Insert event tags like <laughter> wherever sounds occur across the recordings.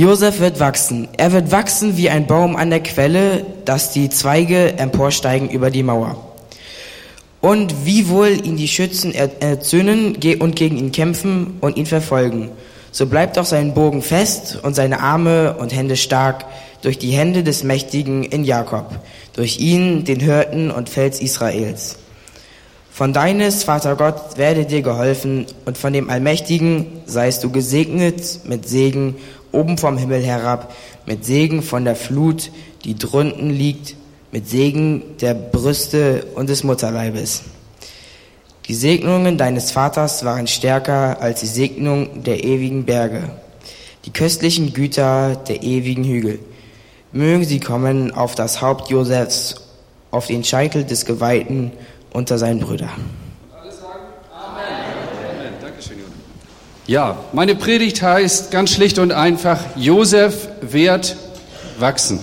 Josef wird wachsen. Er wird wachsen wie ein Baum an der Quelle, dass die Zweige emporsteigen über die Mauer. Und wie wohl ihn die Schützen erzürnen und gegen ihn kämpfen und ihn verfolgen. So bleibt auch sein Bogen fest und seine Arme und Hände stark durch die Hände des Mächtigen in Jakob, durch ihn, den Hirten und Fels Israels. Von deines, Vater Gott, werde dir geholfen und von dem Allmächtigen seist du gesegnet mit Segen oben vom Himmel herab, mit Segen von der Flut, die drunten liegt, mit Segen der Brüste und des Mutterleibes. Die Segnungen deines Vaters waren stärker als die Segnung der ewigen Berge, die köstlichen Güter der ewigen Hügel. Mögen sie kommen auf das Haupt Josefs, auf den Scheitel des Geweihten unter seinen Brüdern. Ja, meine Predigt heißt ganz schlicht und einfach, Josef wird wachsen.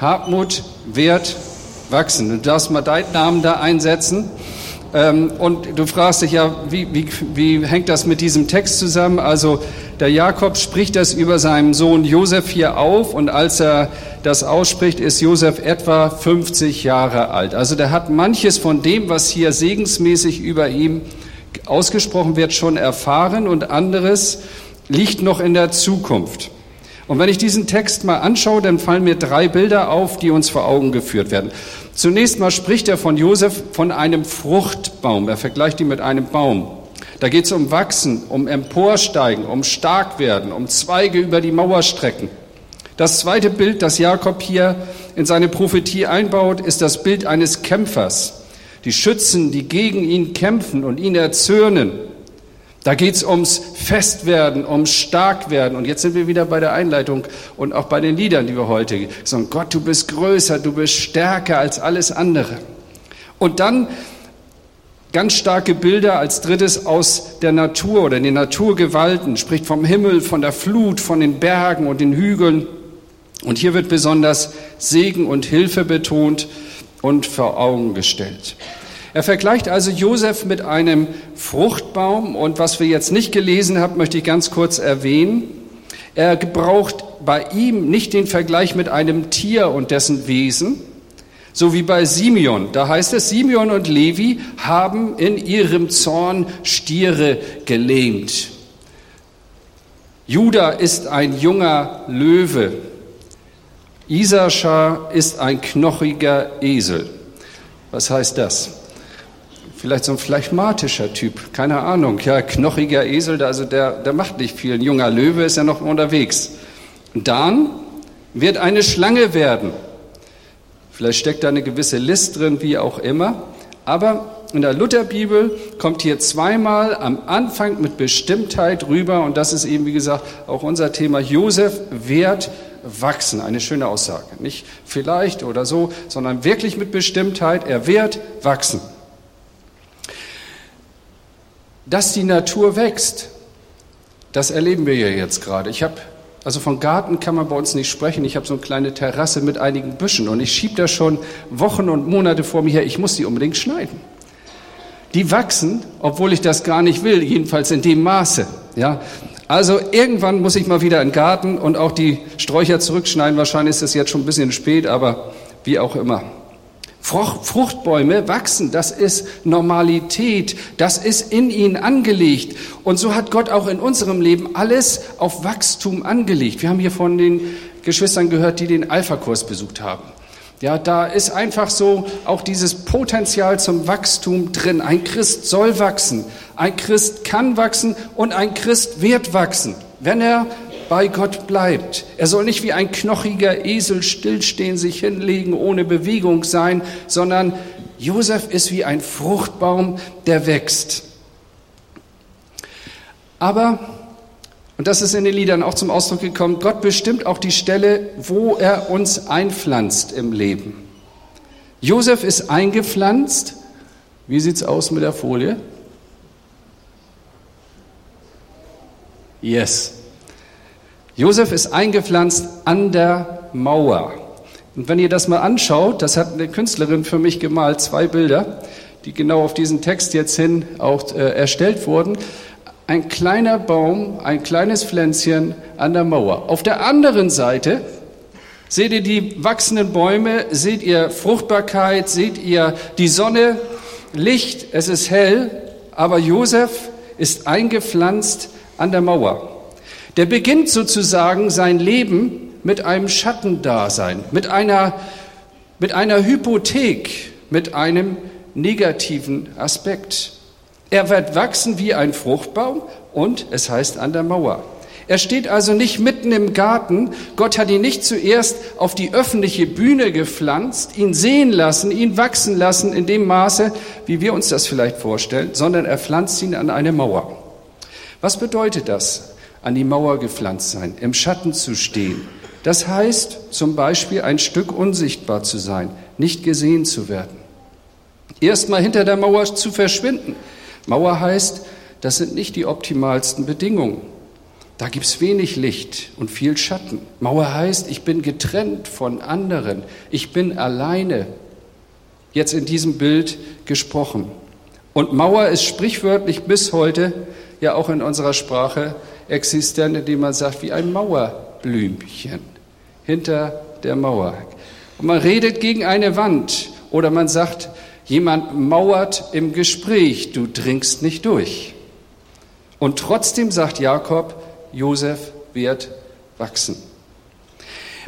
Hartmut wird wachsen. Du darfst mal deinen Namen da einsetzen. Ähm, und du fragst dich ja, wie, wie, wie hängt das mit diesem Text zusammen? Also der Jakob spricht das über seinen Sohn Josef hier auf und als er das ausspricht, ist Josef etwa 50 Jahre alt. Also der hat manches von dem, was hier segensmäßig über ihm ausgesprochen wird, schon erfahren und anderes liegt noch in der Zukunft. Und wenn ich diesen Text mal anschaue, dann fallen mir drei Bilder auf, die uns vor Augen geführt werden. Zunächst mal spricht er von Josef von einem Fruchtbaum. Er vergleicht ihn mit einem Baum. Da geht es um Wachsen, um Emporsteigen, um Starkwerden, um Zweige über die Mauer strecken. Das zweite Bild, das Jakob hier in seine Prophetie einbaut, ist das Bild eines Kämpfers die Schützen, die gegen ihn kämpfen und ihn erzürnen. Da geht es ums Festwerden, ums Starkwerden. Und jetzt sind wir wieder bei der Einleitung und auch bei den Liedern, die wir heute sagen. Gott, du bist größer, du bist stärker als alles andere. Und dann ganz starke Bilder als drittes aus der Natur oder den Naturgewalten, spricht vom Himmel, von der Flut, von den Bergen und den Hügeln. Und hier wird besonders Segen und Hilfe betont und vor Augen gestellt. Er vergleicht also Josef mit einem Fruchtbaum und was wir jetzt nicht gelesen haben, möchte ich ganz kurz erwähnen. Er gebraucht bei ihm nicht den Vergleich mit einem Tier und dessen Wesen, so wie bei Simeon. Da heißt es, Simeon und Levi haben in ihrem Zorn Stiere gelähmt. Judah ist ein junger Löwe, Isaschar ist ein knochiger Esel. Was heißt das? Vielleicht so ein phlegmatischer Typ, keine Ahnung. Ja, knochiger Esel, also der, der macht nicht viel. Ein junger Löwe ist ja noch unterwegs. Dan wird eine Schlange werden. Vielleicht steckt da eine gewisse List drin, wie auch immer. Aber in der Lutherbibel kommt hier zweimal am Anfang mit Bestimmtheit rüber, und das ist eben, wie gesagt, auch unser Thema. Josef wird wachsen. Eine schöne Aussage. Nicht vielleicht oder so, sondern wirklich mit Bestimmtheit. Er wird wachsen. Dass die Natur wächst, das erleben wir ja jetzt gerade. Ich habe, also von Garten kann man bei uns nicht sprechen. Ich habe so eine kleine Terrasse mit einigen Büschen und ich schiebe da schon Wochen und Monate vor mir her. Ich muss die unbedingt schneiden. Die wachsen, obwohl ich das gar nicht will, jedenfalls in dem Maße. Ja, also irgendwann muss ich mal wieder in den Garten und auch die Sträucher zurückschneiden. Wahrscheinlich ist es jetzt schon ein bisschen spät, aber wie auch immer. Fruchtbäume wachsen, das ist Normalität, das ist in ihnen angelegt. Und so hat Gott auch in unserem Leben alles auf Wachstum angelegt. Wir haben hier von den Geschwistern gehört, die den Alpha-Kurs besucht haben. Ja, da ist einfach so auch dieses Potenzial zum Wachstum drin. Ein Christ soll wachsen, ein Christ kann wachsen und ein Christ wird wachsen, wenn er bei Gott bleibt. Er soll nicht wie ein knochiger Esel stillstehen, sich hinlegen, ohne Bewegung sein, sondern Josef ist wie ein Fruchtbaum, der wächst. Aber und das ist in den Liedern auch zum Ausdruck gekommen. Gott bestimmt auch die Stelle, wo er uns einpflanzt im Leben. Josef ist eingepflanzt. Wie sieht's aus mit der Folie? Yes. Josef ist eingepflanzt an der Mauer. Und wenn ihr das mal anschaut, das hat eine Künstlerin für mich gemalt, zwei Bilder, die genau auf diesen Text jetzt hin auch äh, erstellt wurden. ein kleiner Baum, ein kleines Pflänzchen an der Mauer. Auf der anderen Seite seht ihr die wachsenden Bäume, seht ihr Fruchtbarkeit, seht ihr die Sonne, Licht, es ist hell, aber Josef ist eingepflanzt an der Mauer. Der beginnt sozusagen sein Leben mit einem Schattendasein, mit einer, mit einer Hypothek, mit einem negativen Aspekt. Er wird wachsen wie ein Fruchtbaum und es heißt an der Mauer. Er steht also nicht mitten im Garten. Gott hat ihn nicht zuerst auf die öffentliche Bühne gepflanzt, ihn sehen lassen, ihn wachsen lassen in dem Maße, wie wir uns das vielleicht vorstellen, sondern er pflanzt ihn an eine Mauer. Was bedeutet das, an die Mauer gepflanzt sein, im Schatten zu stehen? Das heißt zum Beispiel ein Stück unsichtbar zu sein, nicht gesehen zu werden. Erstmal hinter der Mauer zu verschwinden. Mauer heißt, das sind nicht die optimalsten Bedingungen. Da gibt es wenig Licht und viel Schatten. Mauer heißt, ich bin getrennt von anderen. Ich bin alleine. Jetzt in diesem Bild gesprochen. Und Mauer ist sprichwörtlich bis heute ja auch in unserer Sprache existent, indem man sagt, wie ein Mauerblümchen hinter der Mauer. Und man redet gegen eine Wand oder man sagt, jemand mauert im Gespräch, du dringst nicht durch. Und trotzdem sagt Jakob, Josef wird wachsen.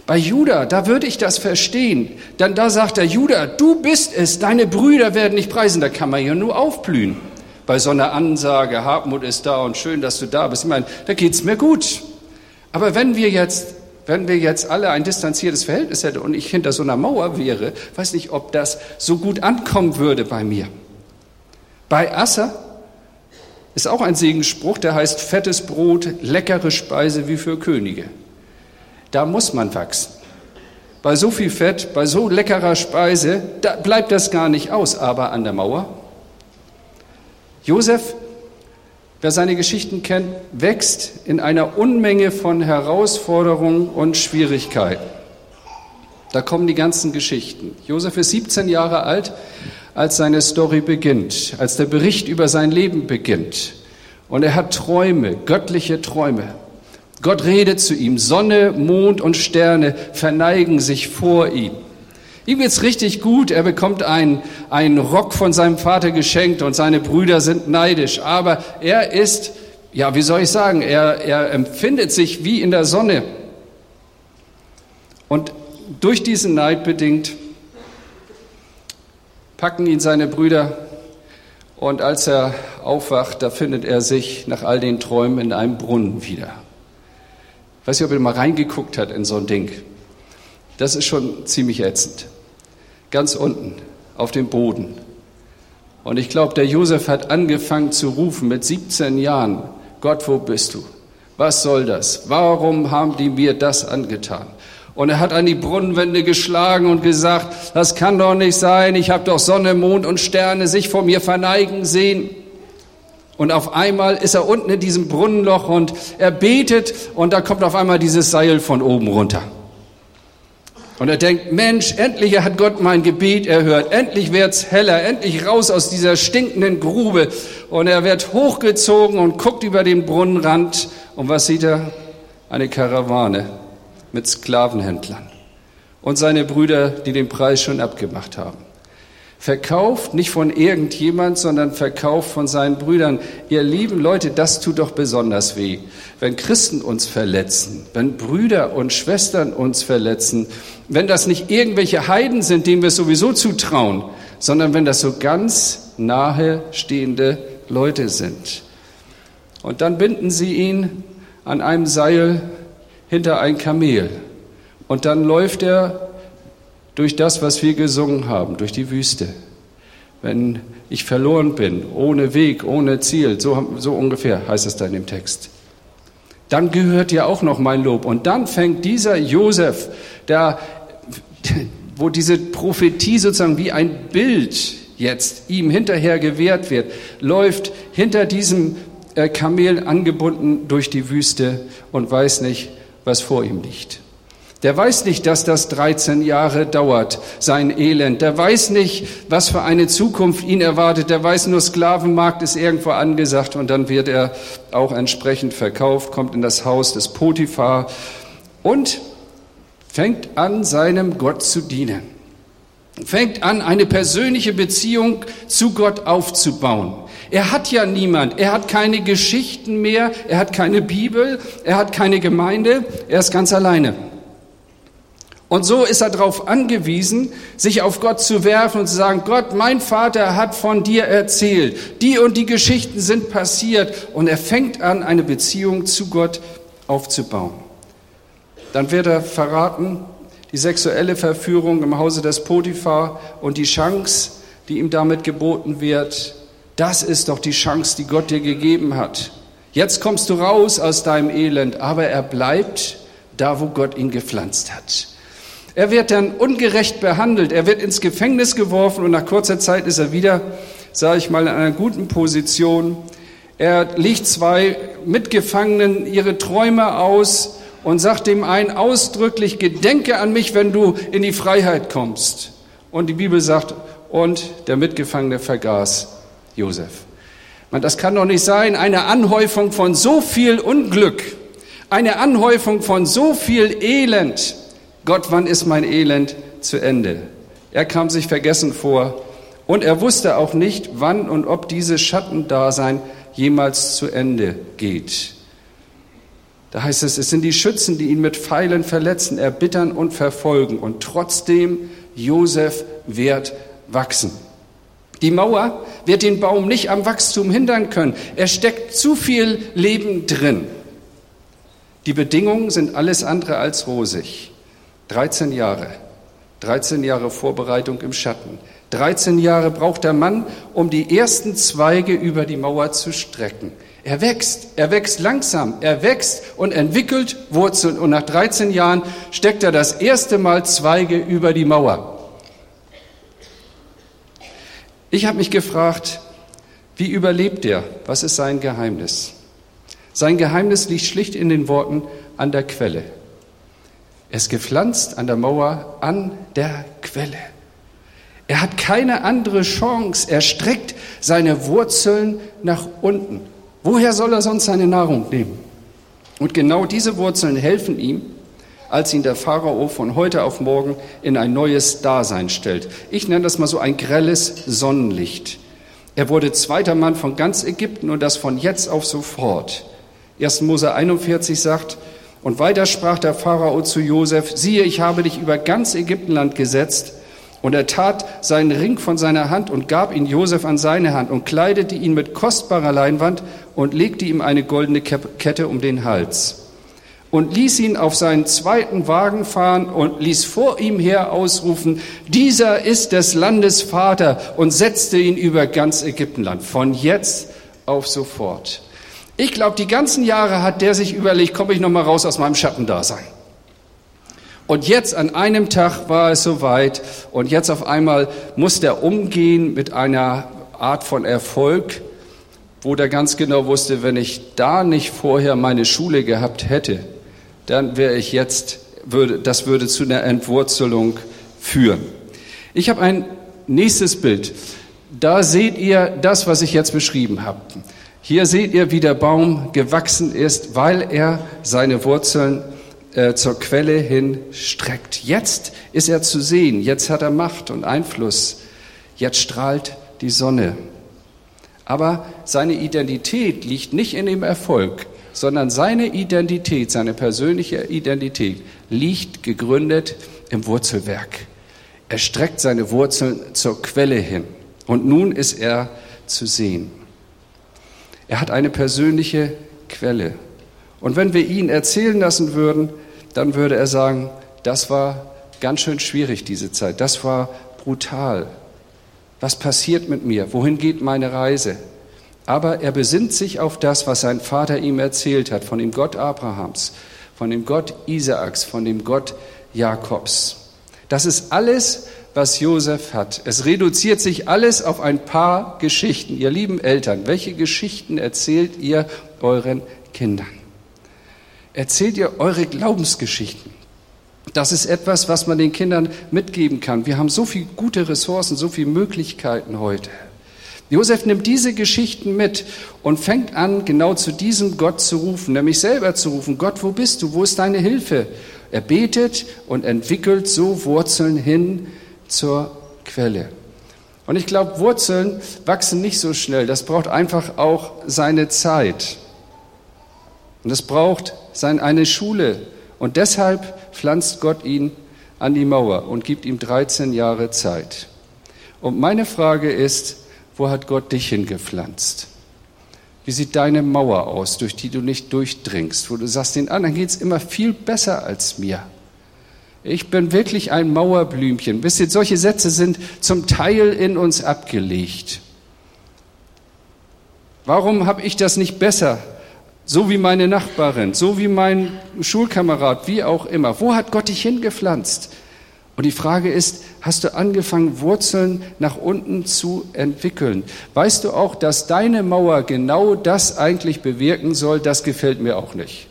Bei Judah, da würde ich das verstehen. Denn da sagt er, Judah, du bist es, deine Brüder werden dich preisen. Da kann man ja nur aufblühen. Bei so einer Ansage, Hartmut ist da und schön, dass du da bist. Ich meine, da geht's mir gut. Aber wenn wir jetzt, wenn wir jetzt alle ein distanziertes Verhältnis hätten und ich hinter so einer Mauer wäre, weiß nicht, ob das so gut ankommen würde bei mir. Bei Assa, ist auch ein Segensspruch, der heißt fettes Brot, leckere Speise wie für Könige. Da muss man wachsen. Bei so viel Fett, bei so leckerer Speise, da bleibt das gar nicht aus, aber an der Mauer. Josef, wer seine Geschichten kennt, wächst in einer Unmenge von Herausforderungen und Schwierigkeiten. Da kommen die ganzen Geschichten. Josef ist 17 Jahre alt, als seine Story beginnt, als der Bericht über sein Leben beginnt. Und er hat Träume, göttliche Träume. Gott redet zu ihm. Sonne, Mond und Sterne verneigen sich vor ihm. Ihm geht's richtig gut. Er bekommt einen, einen Rock von seinem Vater geschenkt und seine Brüder sind neidisch. Aber er ist, ja, wie soll ich sagen, er, er empfindet sich wie in der Sonne. Und durch diesen Neid bedingt packen ihn seine Brüder und als er aufwacht, da findet er sich nach all den Träumen in einem Brunnen wieder. Ich weiß nicht, ob er mal reingeguckt hat in so ein Ding. Das ist schon ziemlich ätzend. Ganz unten, auf dem Boden. Und ich glaube, der Josef hat angefangen zu rufen mit 17 Jahren, Gott, wo bist du? Was soll das? Warum haben die mir das angetan? Und er hat an die Brunnenwände geschlagen und gesagt, das kann doch nicht sein, ich habe doch Sonne, Mond und Sterne sich vor mir verneigen sehen. Und auf einmal ist er unten in diesem Brunnenloch und er betet und da kommt auf einmal dieses Seil von oben runter. Und er denkt, Mensch, endlich hat Gott mein Gebet erhört, endlich wird's heller, endlich raus aus dieser stinkenden Grube. Und er wird hochgezogen und guckt über den Brunnenrand und was sieht er? Eine Karawane mit Sklavenhändlern und seine Brüder, die den Preis schon abgemacht haben. Verkauft nicht von irgendjemand, sondern verkauft von seinen Brüdern. Ihr lieben Leute, das tut doch besonders weh. Wenn Christen uns verletzen, wenn Brüder und Schwestern uns verletzen, wenn das nicht irgendwelche Heiden sind, denen wir sowieso zutrauen, sondern wenn das so ganz nahe stehende Leute sind. Und dann binden sie ihn an einem Seil hinter ein Kamel. Und dann läuft er durch das, was wir gesungen haben, durch die Wüste. Wenn ich verloren bin, ohne Weg, ohne Ziel, so, so ungefähr heißt es da in dem Text. Dann gehört ja auch noch mein Lob. Und dann fängt dieser Josef, der, wo diese Prophetie sozusagen wie ein Bild jetzt ihm hinterher gewährt wird, läuft hinter diesem äh, Kamel angebunden durch die Wüste und weiß nicht, was vor ihm liegt. Der weiß nicht, dass das 13 Jahre dauert, sein Elend. Der weiß nicht, was für eine Zukunft ihn erwartet. Der weiß nur, Sklavenmarkt ist irgendwo angesagt und dann wird er auch entsprechend verkauft, kommt in das Haus des Potiphar und fängt an, seinem Gott zu dienen. Fängt an, eine persönliche Beziehung zu Gott aufzubauen. Er hat ja niemand, er hat keine Geschichten mehr, er hat keine Bibel, er hat keine Gemeinde, er ist ganz alleine. Und so ist er darauf angewiesen, sich auf Gott zu werfen und zu sagen, Gott, mein Vater hat von dir erzählt, die und die Geschichten sind passiert und er fängt an, eine Beziehung zu Gott aufzubauen. Dann wird er verraten, die sexuelle Verführung im Hause des Potiphar und die Chance, die ihm damit geboten wird, das ist doch die Chance, die Gott dir gegeben hat. Jetzt kommst du raus aus deinem Elend, aber er bleibt da, wo Gott ihn gepflanzt hat. Er wird dann ungerecht behandelt, er wird ins Gefängnis geworfen und nach kurzer Zeit ist er wieder, sage ich mal, in einer guten Position. Er legt zwei Mitgefangenen ihre Träume aus und sagt dem einen ausdrücklich, gedenke an mich, wenn du in die Freiheit kommst. Und die Bibel sagt, und der Mitgefangene vergaß Josef. Man, das kann doch nicht sein, eine Anhäufung von so viel Unglück, eine Anhäufung von so viel Elend. Gott, wann ist mein Elend zu Ende? Er kam sich vergessen vor und er wusste auch nicht, wann und ob dieses Schattendasein jemals zu Ende geht. Da heißt es, es sind die Schützen, die ihn mit Pfeilen verletzen, erbittern und verfolgen. Und trotzdem, Josef wird wachsen. Die Mauer wird den Baum nicht am Wachstum hindern können. Er steckt zu viel Leben drin. Die Bedingungen sind alles andere als rosig. 13 Jahre. 13 Jahre Vorbereitung im Schatten. 13 Jahre braucht der Mann, um die ersten Zweige über die Mauer zu strecken. Er wächst, er wächst langsam, er wächst und entwickelt Wurzeln. Und nach 13 Jahren steckt er das erste Mal Zweige über die Mauer. Ich habe mich gefragt, wie überlebt er? Was ist sein Geheimnis? Sein Geheimnis liegt schlicht in den Worten an der Quelle. Ist gepflanzt an der Mauer an der Quelle. Er hat keine andere Chance. Er streckt seine Wurzeln nach unten. Woher soll er sonst seine Nahrung nehmen? Und genau diese Wurzeln helfen ihm, als ihn der Pharao von heute auf morgen in ein neues Dasein stellt. Ich nenne das mal so ein grelles Sonnenlicht. Er wurde zweiter Mann von ganz Ägypten und das von jetzt auf sofort. 1. Mose 41 sagt, und weiter sprach der Pharao zu Josef, siehe, ich habe dich über ganz Ägyptenland gesetzt. Und er tat seinen Ring von seiner Hand und gab ihn Josef an seine Hand und kleidete ihn mit kostbarer Leinwand und legte ihm eine goldene Kette um den Hals und ließ ihn auf seinen zweiten Wagen fahren und ließ vor ihm her ausrufen, dieser ist des Landes Vater und setzte ihn über ganz Ägyptenland, von jetzt auf sofort. Ich glaube, die ganzen Jahre hat der sich überlegt, komme ich noch mal raus aus meinem Schattendasein. Und jetzt an einem Tag war es soweit und jetzt auf einmal muss der umgehen mit einer Art von Erfolg, wo der ganz genau wusste, wenn ich da nicht vorher meine Schule gehabt hätte, dann wäre ich jetzt, würde, das würde zu einer Entwurzelung führen. Ich habe ein nächstes Bild. Da seht ihr das, was ich jetzt beschrieben habe. Hier seht ihr, wie der Baum gewachsen ist, weil er seine Wurzeln äh, zur Quelle hin streckt. Jetzt ist er zu sehen, jetzt hat er Macht und Einfluss, jetzt strahlt die Sonne. Aber seine Identität liegt nicht in dem Erfolg, sondern seine Identität, seine persönliche Identität liegt gegründet im Wurzelwerk. Er streckt seine Wurzeln zur Quelle hin und nun ist er zu sehen. Er hat eine persönliche Quelle. Und wenn wir ihn erzählen lassen würden, dann würde er sagen, das war ganz schön schwierig diese Zeit, das war brutal. Was passiert mit mir? Wohin geht meine Reise? Aber er besinnt sich auf das, was sein Vater ihm erzählt hat, von dem Gott Abrahams, von dem Gott Isaaks, von dem Gott Jakobs. Das ist alles, was Josef hat. Es reduziert sich alles auf ein paar Geschichten. Ihr lieben Eltern, welche Geschichten erzählt ihr euren Kindern? Erzählt ihr eure Glaubensgeschichten? Das ist etwas, was man den Kindern mitgeben kann. Wir haben so viele gute Ressourcen, so viele Möglichkeiten heute. Josef nimmt diese Geschichten mit und fängt an, genau zu diesem Gott zu rufen, nämlich selber zu rufen, Gott, wo bist du? Wo ist deine Hilfe? Er betet und entwickelt so Wurzeln hin zur Quelle. Und ich glaube, Wurzeln wachsen nicht so schnell. Das braucht einfach auch seine Zeit. Und es braucht eine Schule. Und deshalb pflanzt Gott ihn an die Mauer und gibt ihm 13 Jahre Zeit. Und meine Frage ist, wo hat Gott dich hingepflanzt? Wie sieht deine Mauer aus, durch die du nicht durchdringst, wo du sagst, den anderen geht es immer viel besser als mir? Ich bin wirklich ein Mauerblümchen. Wisst ihr, solche Sätze sind zum Teil in uns abgelegt. Warum habe ich das nicht besser? So wie meine Nachbarin, so wie mein Schulkamerad, wie auch immer. Wo hat Gott dich hingepflanzt? Und die Frage ist, hast du angefangen, Wurzeln nach unten zu entwickeln? Weißt du auch, dass deine Mauer genau das eigentlich bewirken soll? Das gefällt mir auch nicht.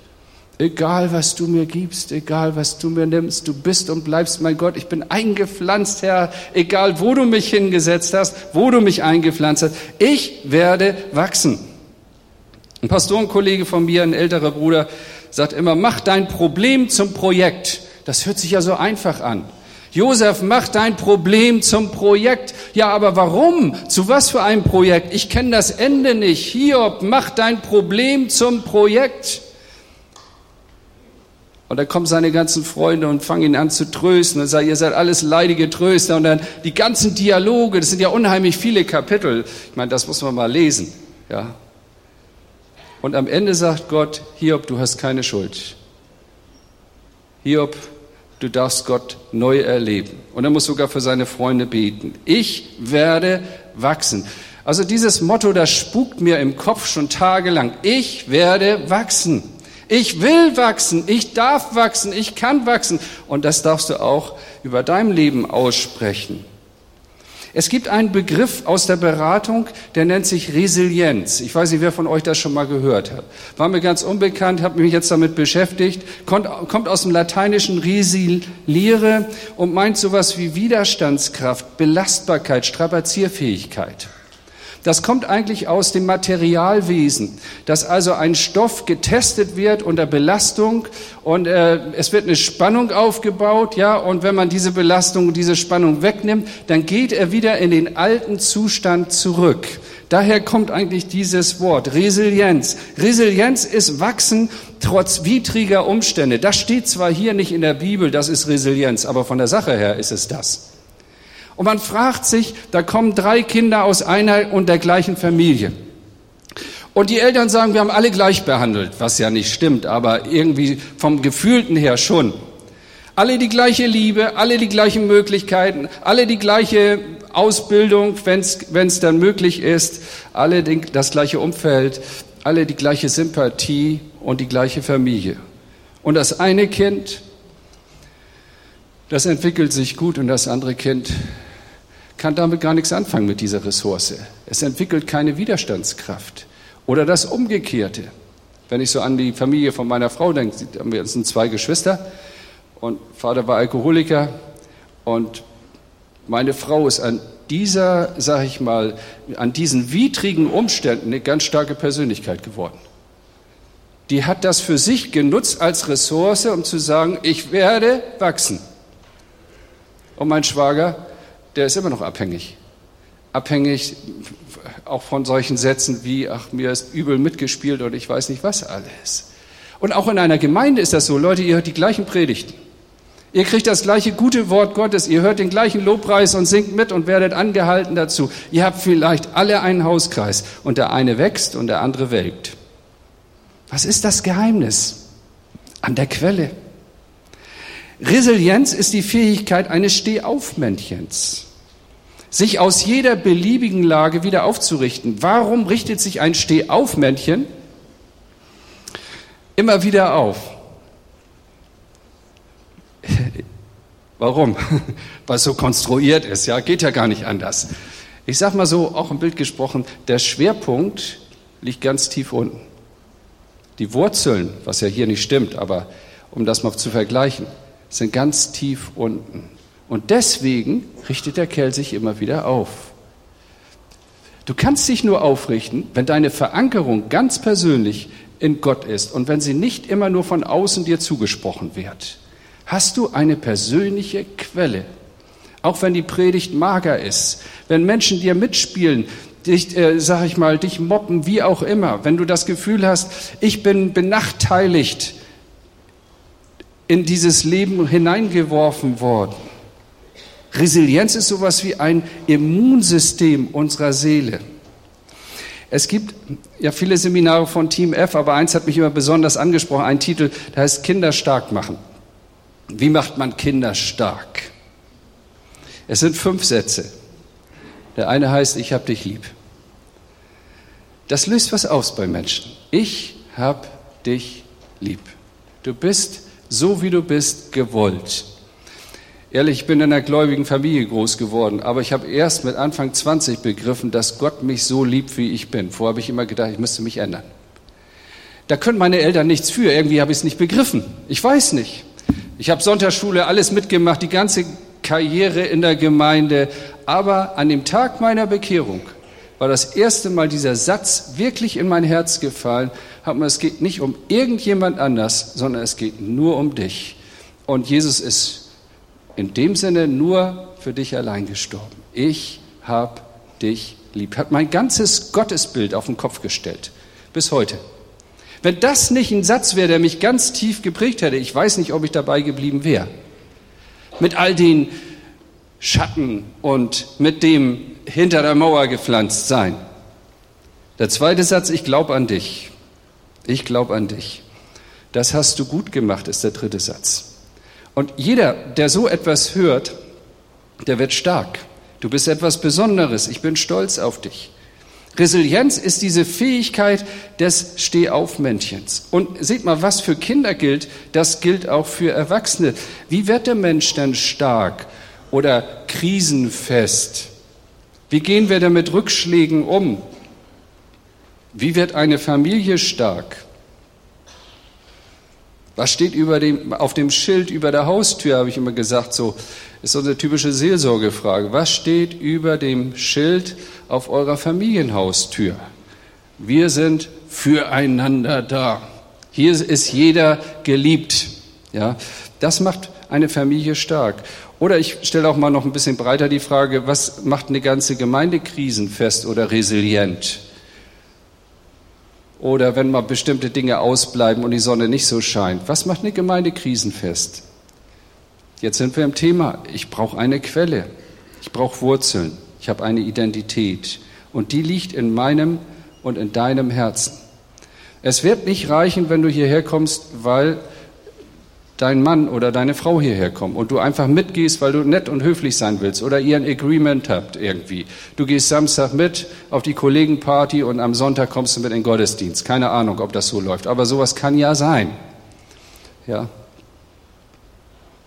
Egal, was du mir gibst, egal, was du mir nimmst, du bist und bleibst mein Gott. Ich bin eingepflanzt, Herr, egal, wo du mich hingesetzt hast, wo du mich eingepflanzt hast. Ich werde wachsen. Ein Pastorenkollege von mir, ein älterer Bruder, sagt immer, mach dein Problem zum Projekt. Das hört sich ja so einfach an. Josef, mach dein Problem zum Projekt. Ja, aber warum? Zu was für einem Projekt? Ich kenne das Ende nicht. Hiob, mach dein Problem zum Projekt. Und dann kommen seine ganzen Freunde und fangen ihn an zu trösten und sagen, ihr seid alles leidige Tröster. Und dann die ganzen Dialoge, das sind ja unheimlich viele Kapitel. Ich meine, das muss man mal lesen. Ja. Und am Ende sagt Gott, Hiob, du hast keine Schuld. Hiob, du darfst Gott neu erleben. Und er muss sogar für seine Freunde beten. Ich werde wachsen. Also dieses Motto, das spukt mir im Kopf schon tagelang. Ich werde wachsen. Ich will wachsen. Ich darf wachsen. Ich kann wachsen. Und das darfst du auch über dein Leben aussprechen. Es gibt einen Begriff aus der Beratung, der nennt sich Resilienz. Ich weiß nicht, wer von euch das schon mal gehört hat. War mir ganz unbekannt, habe mich jetzt damit beschäftigt. Kommt, kommt aus dem lateinischen resiliere und meint sowas wie Widerstandskraft, Belastbarkeit, Strapazierfähigkeit. Das kommt eigentlich aus dem Materialwesen, dass also ein Stoff getestet wird unter Belastung und äh, es wird eine Spannung aufgebaut, ja, und wenn man diese Belastung, diese Spannung wegnimmt, dann geht er wieder in den alten Zustand zurück. Daher kommt eigentlich dieses Wort Resilienz. Resilienz ist Wachsen trotz widriger Umstände. Das steht zwar hier nicht in der Bibel, das ist Resilienz, aber von der Sache her ist es das. Und man fragt sich, da kommen drei Kinder aus einer und der gleichen Familie. Und die Eltern sagen, wir haben alle gleich behandelt, was ja nicht stimmt, aber irgendwie vom Gefühlten her schon. Alle die gleiche Liebe, alle die gleichen Möglichkeiten, alle die gleiche Ausbildung, wenn es dann möglich ist, alle das gleiche Umfeld, alle die gleiche Sympathie und die gleiche Familie. Und das eine Kind, das entwickelt sich gut und das andere Kind kann damit gar nichts anfangen mit dieser Ressource. Es entwickelt keine Widerstandskraft. Oder das Umgekehrte. Wenn ich so an die Familie von meiner Frau denke, wir sind zwei Geschwister und Vater war Alkoholiker und meine Frau ist an dieser, sag ich mal, an diesen widrigen Umständen eine ganz starke Persönlichkeit geworden. Die hat das für sich genutzt als Ressource, um zu sagen, ich werde wachsen. Und mein Schwager der ist immer noch abhängig. Abhängig auch von solchen Sätzen wie, ach, mir ist übel mitgespielt und ich weiß nicht was alles. Und auch in einer Gemeinde ist das so, Leute, ihr hört die gleichen Predigten. Ihr kriegt das gleiche gute Wort Gottes, ihr hört den gleichen Lobpreis und singt mit und werdet angehalten dazu. Ihr habt vielleicht alle einen Hauskreis und der eine wächst und der andere welkt. Was ist das Geheimnis? An der Quelle. Resilienz ist die Fähigkeit eines Stehaufmännchens sich aus jeder beliebigen Lage wieder aufzurichten. Warum richtet sich ein Stehaufmännchen immer wieder auf? <laughs> Warum? <laughs> Weil so konstruiert ist, ja, geht ja gar nicht anders. Ich sag mal so, auch im Bild gesprochen, der Schwerpunkt liegt ganz tief unten. Die Wurzeln, was ja hier nicht stimmt, aber um das mal zu vergleichen, sind ganz tief unten. Und deswegen richtet der Kerl sich immer wieder auf. Du kannst dich nur aufrichten, wenn deine Verankerung ganz persönlich in Gott ist und wenn sie nicht immer nur von außen dir zugesprochen wird. Hast du eine persönliche Quelle? Auch wenn die Predigt mager ist, wenn Menschen dir mitspielen, dich, äh, sag ich mal, dich mobben, wie auch immer, wenn du das Gefühl hast, ich bin benachteiligt in dieses Leben hineingeworfen worden. Resilienz ist sowas wie ein Immunsystem unserer Seele. Es gibt ja viele Seminare von Team F, aber eins hat mich immer besonders angesprochen, ein Titel, der heißt Kinder stark machen. Wie macht man Kinder stark? Es sind fünf Sätze. Der eine heißt, ich hab dich lieb. Das löst was aus bei Menschen. Ich hab dich lieb. Du bist so, wie du bist, gewollt. Ehrlich, ich bin in einer gläubigen Familie groß geworden, aber ich habe erst mit Anfang 20 begriffen, dass Gott mich so liebt, wie ich bin. Vorher habe ich immer gedacht, ich müsste mich ändern. Da können meine Eltern nichts für. Irgendwie habe ich es nicht begriffen. Ich weiß nicht. Ich habe Sonntagsschule, alles mitgemacht, die ganze Karriere in der Gemeinde. Aber an dem Tag meiner Bekehrung war das erste Mal dieser Satz wirklich in mein Herz gefallen. Es geht nicht um irgendjemand anders, sondern es geht nur um dich. Und Jesus ist in dem Sinne nur für dich allein gestorben. Ich habe dich lieb. Hat mein ganzes Gottesbild auf den Kopf gestellt. Bis heute. Wenn das nicht ein Satz wäre, der mich ganz tief geprägt hätte, ich weiß nicht, ob ich dabei geblieben wäre. Mit all den Schatten und mit dem hinter der Mauer gepflanzt sein. Der zweite Satz, ich glaube an dich. Ich glaube an dich. Das hast du gut gemacht, ist der dritte Satz. Und jeder, der so etwas hört, der wird stark. Du bist etwas Besonderes. Ich bin stolz auf dich. Resilienz ist diese Fähigkeit des Stehaufmännchens. Und seht mal, was für Kinder gilt, das gilt auch für Erwachsene. Wie wird der Mensch denn stark oder krisenfest? Wie gehen wir denn mit Rückschlägen um? Wie wird eine Familie stark? Was steht über dem, auf dem Schild über der Haustür, habe ich immer gesagt, so ist so eine typische Seelsorgefrage. Was steht über dem Schild auf eurer Familienhaustür? Wir sind füreinander da. Hier ist jeder geliebt. Ja, das macht eine Familie stark. Oder ich stelle auch mal noch ein bisschen breiter die Frage, was macht eine ganze Gemeinde krisenfest oder resilient? Oder wenn mal bestimmte Dinge ausbleiben und die Sonne nicht so scheint. Was macht eine Gemeinde krisenfest? Jetzt sind wir im Thema. Ich brauche eine Quelle. Ich brauche Wurzeln. Ich habe eine Identität. Und die liegt in meinem und in deinem Herzen. Es wird nicht reichen, wenn du hierher kommst, weil dein Mann oder deine Frau hierher kommen und du einfach mitgehst, weil du nett und höflich sein willst oder ihr ein Agreement habt irgendwie. Du gehst Samstag mit auf die Kollegenparty und am Sonntag kommst du mit in den Gottesdienst. Keine Ahnung, ob das so läuft, aber sowas kann ja sein. Ja.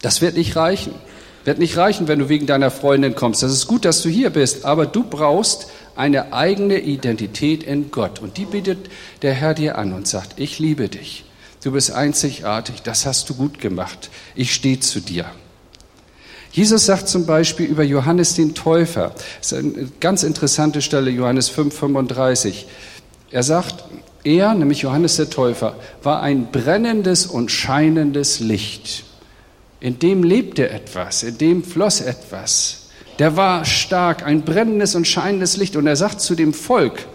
Das wird nicht reichen. Wird nicht reichen, wenn du wegen deiner Freundin kommst. Das ist gut, dass du hier bist, aber du brauchst eine eigene Identität in Gott und die bietet der Herr dir an und sagt, ich liebe dich. Du bist einzigartig, das hast du gut gemacht. Ich stehe zu dir. Jesus sagt zum Beispiel über Johannes den Täufer, das ist eine ganz interessante Stelle, Johannes 5,35. Er sagt, er, nämlich Johannes der Täufer, war ein brennendes und scheinendes Licht. In dem lebte etwas, in dem floss etwas. Der war stark, ein brennendes und scheinendes Licht. Und er sagt zu dem Volk,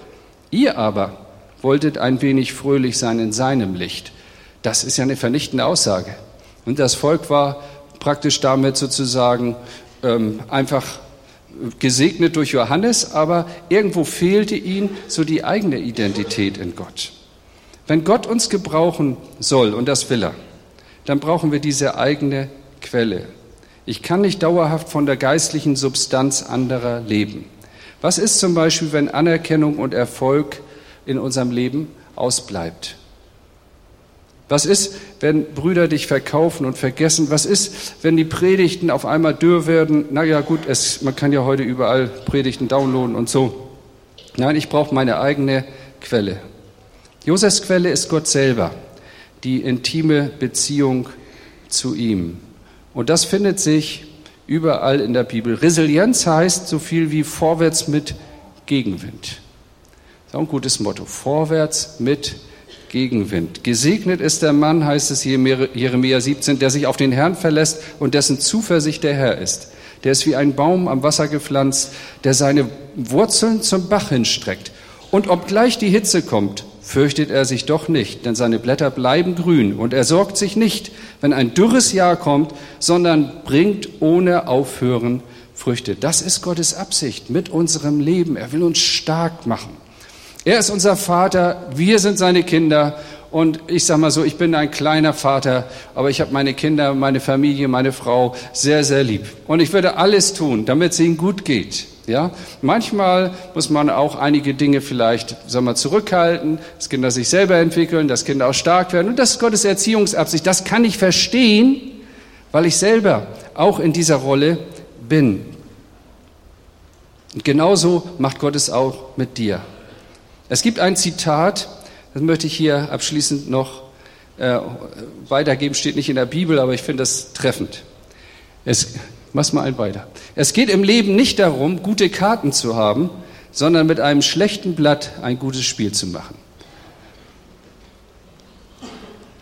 ihr aber wolltet ein wenig fröhlich sein in seinem Licht. Das ist ja eine vernichtende Aussage. Und das Volk war praktisch damit sozusagen ähm, einfach gesegnet durch Johannes, aber irgendwo fehlte ihnen so die eigene Identität in Gott. Wenn Gott uns gebrauchen soll, und das will er, dann brauchen wir diese eigene Quelle. Ich kann nicht dauerhaft von der geistlichen Substanz anderer leben. Was ist zum Beispiel, wenn Anerkennung und Erfolg in unserem Leben ausbleibt? Was ist, wenn Brüder dich verkaufen und vergessen? Was ist, wenn die Predigten auf einmal dürr werden? Na ja, gut, es, man kann ja heute überall Predigten downloaden und so. Nein, ich brauche meine eigene Quelle. Josefs Quelle ist Gott selber, die intime Beziehung zu ihm. Und das findet sich überall in der Bibel. Resilienz heißt so viel wie vorwärts mit Gegenwind. Das ist auch ein gutes Motto. Vorwärts mit Gegenwind. Gesegnet ist der Mann, heißt es Jeremia 17, der sich auf den Herrn verlässt und dessen Zuversicht der Herr ist. Der ist wie ein Baum am Wasser gepflanzt, der seine Wurzeln zum Bach hinstreckt. Und obgleich die Hitze kommt, fürchtet er sich doch nicht, denn seine Blätter bleiben grün und er sorgt sich nicht, wenn ein dürres Jahr kommt, sondern bringt ohne Aufhören Früchte. Das ist Gottes Absicht mit unserem Leben. Er will uns stark machen. Er ist unser Vater, wir sind seine Kinder und ich sage mal so, ich bin ein kleiner Vater, aber ich habe meine Kinder, meine Familie, meine Frau sehr, sehr lieb. Und ich würde alles tun, damit es ihnen gut geht. Ja, manchmal muss man auch einige Dinge vielleicht, sagen wir, zurückhalten, dass Kinder sich selber entwickeln, dass Kinder auch stark werden. Und das ist Gottes Erziehungsabsicht. Das kann ich verstehen, weil ich selber auch in dieser Rolle bin. Und genauso macht Gott es auch mit dir. Es gibt ein Zitat, das möchte ich hier abschließend noch äh, weitergeben, steht nicht in der Bibel, aber ich finde das treffend. Es, mach's mal ein weiter. Es geht im Leben nicht darum, gute Karten zu haben, sondern mit einem schlechten Blatt ein gutes Spiel zu machen.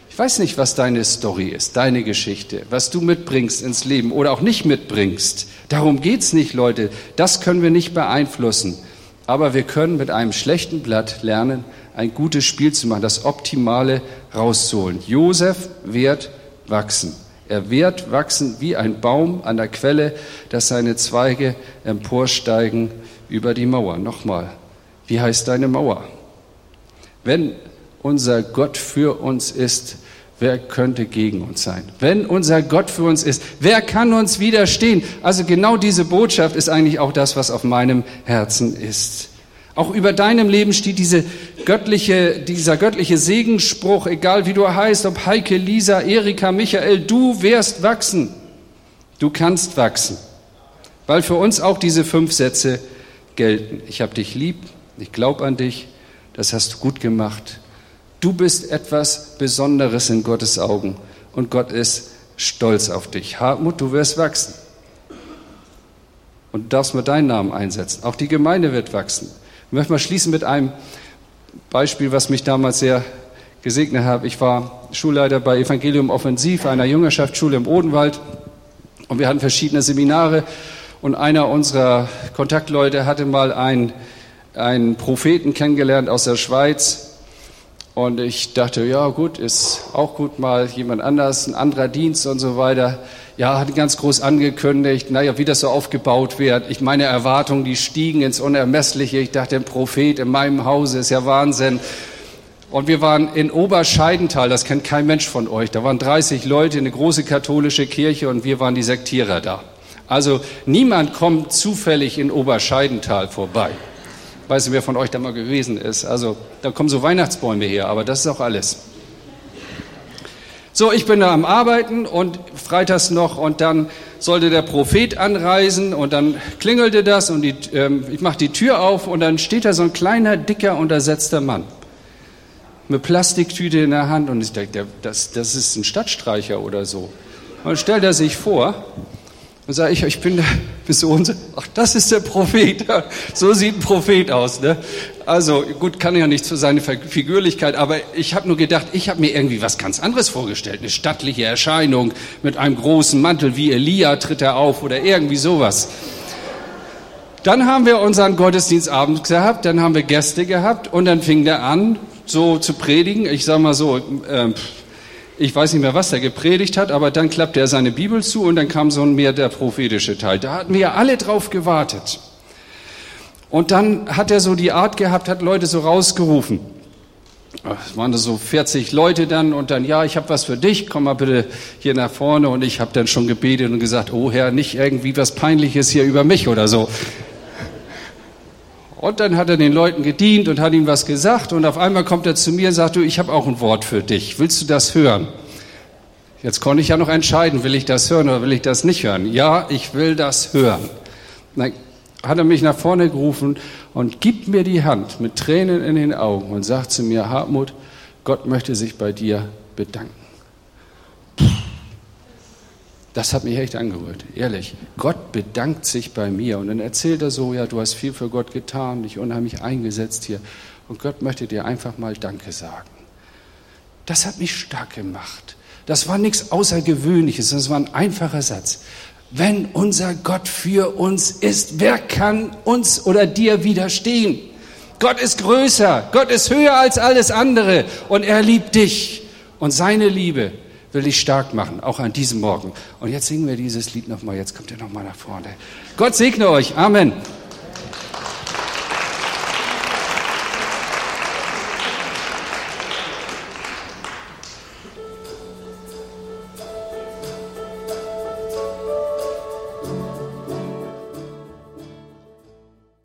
Ich weiß nicht, was deine Story ist, deine Geschichte, was du mitbringst ins Leben oder auch nicht mitbringst. Darum geht's nicht, Leute. Das können wir nicht beeinflussen. Aber wir können mit einem schlechten Blatt lernen, ein gutes Spiel zu machen, das Optimale rauszuholen. Josef wird wachsen. Er wird wachsen wie ein Baum an der Quelle, dass seine Zweige emporsteigen über die Mauer. Nochmal, wie heißt deine Mauer? Wenn unser Gott für uns ist, wer könnte gegen uns sein? Wenn unser Gott für uns ist, wer kann uns widerstehen? Also genau diese Botschaft ist eigentlich auch das, was auf meinem Herzen ist. Auch über deinem Leben steht diese göttliche, dieser göttliche Segensspruch, egal wie du heißt, ob Heike, Lisa, Erika, Michael, du wirst wachsen. Du kannst wachsen. Weil für uns auch diese fünf Sätze gelten. Ich habe dich lieb, ich glaube an dich, das hast du gut gemacht, Du bist etwas Besonderes in Gottes Augen und Gott ist stolz auf dich. Hartmut, du wirst wachsen. Und du darfst mit deinen Namen einsetzen. Auch die Gemeinde wird wachsen. Ich möchte mal schließen mit einem Beispiel, was mich damals sehr gesegnet hat. Ich war Schulleiter bei Evangelium Offensiv, einer Jüngerschaftsschule im Odenwald. Und wir hatten verschiedene Seminare. Und einer unserer Kontaktleute hatte mal einen, einen Propheten kennengelernt aus der Schweiz. Und ich dachte, ja gut, ist auch gut mal jemand anders, ein anderer Dienst und so weiter. Ja, hat ganz groß angekündigt, naja, wie das so aufgebaut wird. Ich meine Erwartungen, die stiegen ins Unermessliche. Ich dachte, ein Prophet in meinem Hause ist ja Wahnsinn. Und wir waren in Oberscheidental, das kennt kein Mensch von euch. Da waren 30 Leute, eine große katholische Kirche und wir waren die Sektierer da. Also niemand kommt zufällig in Oberscheidental vorbei weiß nicht, wer von euch da mal gewesen ist. Also da kommen so Weihnachtsbäume her, aber das ist auch alles. So, ich bin da am Arbeiten und freitags noch und dann sollte der Prophet anreisen und dann klingelte das und die, ähm, ich mache die Tür auf und dann steht da so ein kleiner, dicker, untersetzter Mann mit Plastiktüte in der Hand und ich denke, das, das ist ein Stadtstreicher oder so. Und dann stellt er sich vor und sage ich, ich bin der Person, ach, das ist der Prophet. <laughs> So sieht ein Prophet aus. Ne? Also gut, kann ja nicht zu seiner Figürlichkeit, aber ich habe nur gedacht, ich habe mir irgendwie was ganz anderes vorgestellt. Eine stattliche Erscheinung mit einem großen Mantel, wie Elia tritt er auf oder irgendwie sowas. Dann haben wir unseren Gottesdienstabend gehabt, dann haben wir Gäste gehabt und dann fing der an, so zu predigen. Ich sag mal so, äh, ich weiß nicht mehr, was er gepredigt hat, aber dann klappte er seine Bibel zu und dann kam so mehr der prophetische Teil. Da hatten wir alle drauf gewartet. Und dann hat er so die Art gehabt, hat Leute so rausgerufen. Es waren so 40 Leute dann und dann, ja, ich habe was für dich, komm mal bitte hier nach vorne. Und ich habe dann schon gebetet und gesagt, oh Herr, nicht irgendwie was Peinliches hier über mich oder so. Und dann hat er den Leuten gedient und hat ihnen was gesagt und auf einmal kommt er zu mir und sagt, du, ich habe auch ein Wort für dich. Willst du das hören? Jetzt konnte ich ja noch entscheiden, will ich das hören oder will ich das nicht hören? Ja, ich will das hören. Dann hat er mich nach vorne gerufen und gibt mir die Hand mit Tränen in den Augen und sagt zu mir, Hartmut, Gott möchte sich bei dir bedanken. Das hat mich echt angerührt, ehrlich. Gott bedankt sich bei mir und dann erzählt er so, ja, du hast viel für Gott getan, dich unheimlich eingesetzt hier und Gott möchte dir einfach mal Danke sagen. Das hat mich stark gemacht. Das war nichts Außergewöhnliches, das war ein einfacher Satz. Wenn unser Gott für uns ist, wer kann uns oder dir widerstehen? Gott ist größer, Gott ist höher als alles andere und er liebt dich. Und seine Liebe will dich stark machen, auch an diesem Morgen. Und jetzt singen wir dieses Lied nochmal, jetzt kommt ihr nochmal nach vorne. Gott segne euch, Amen.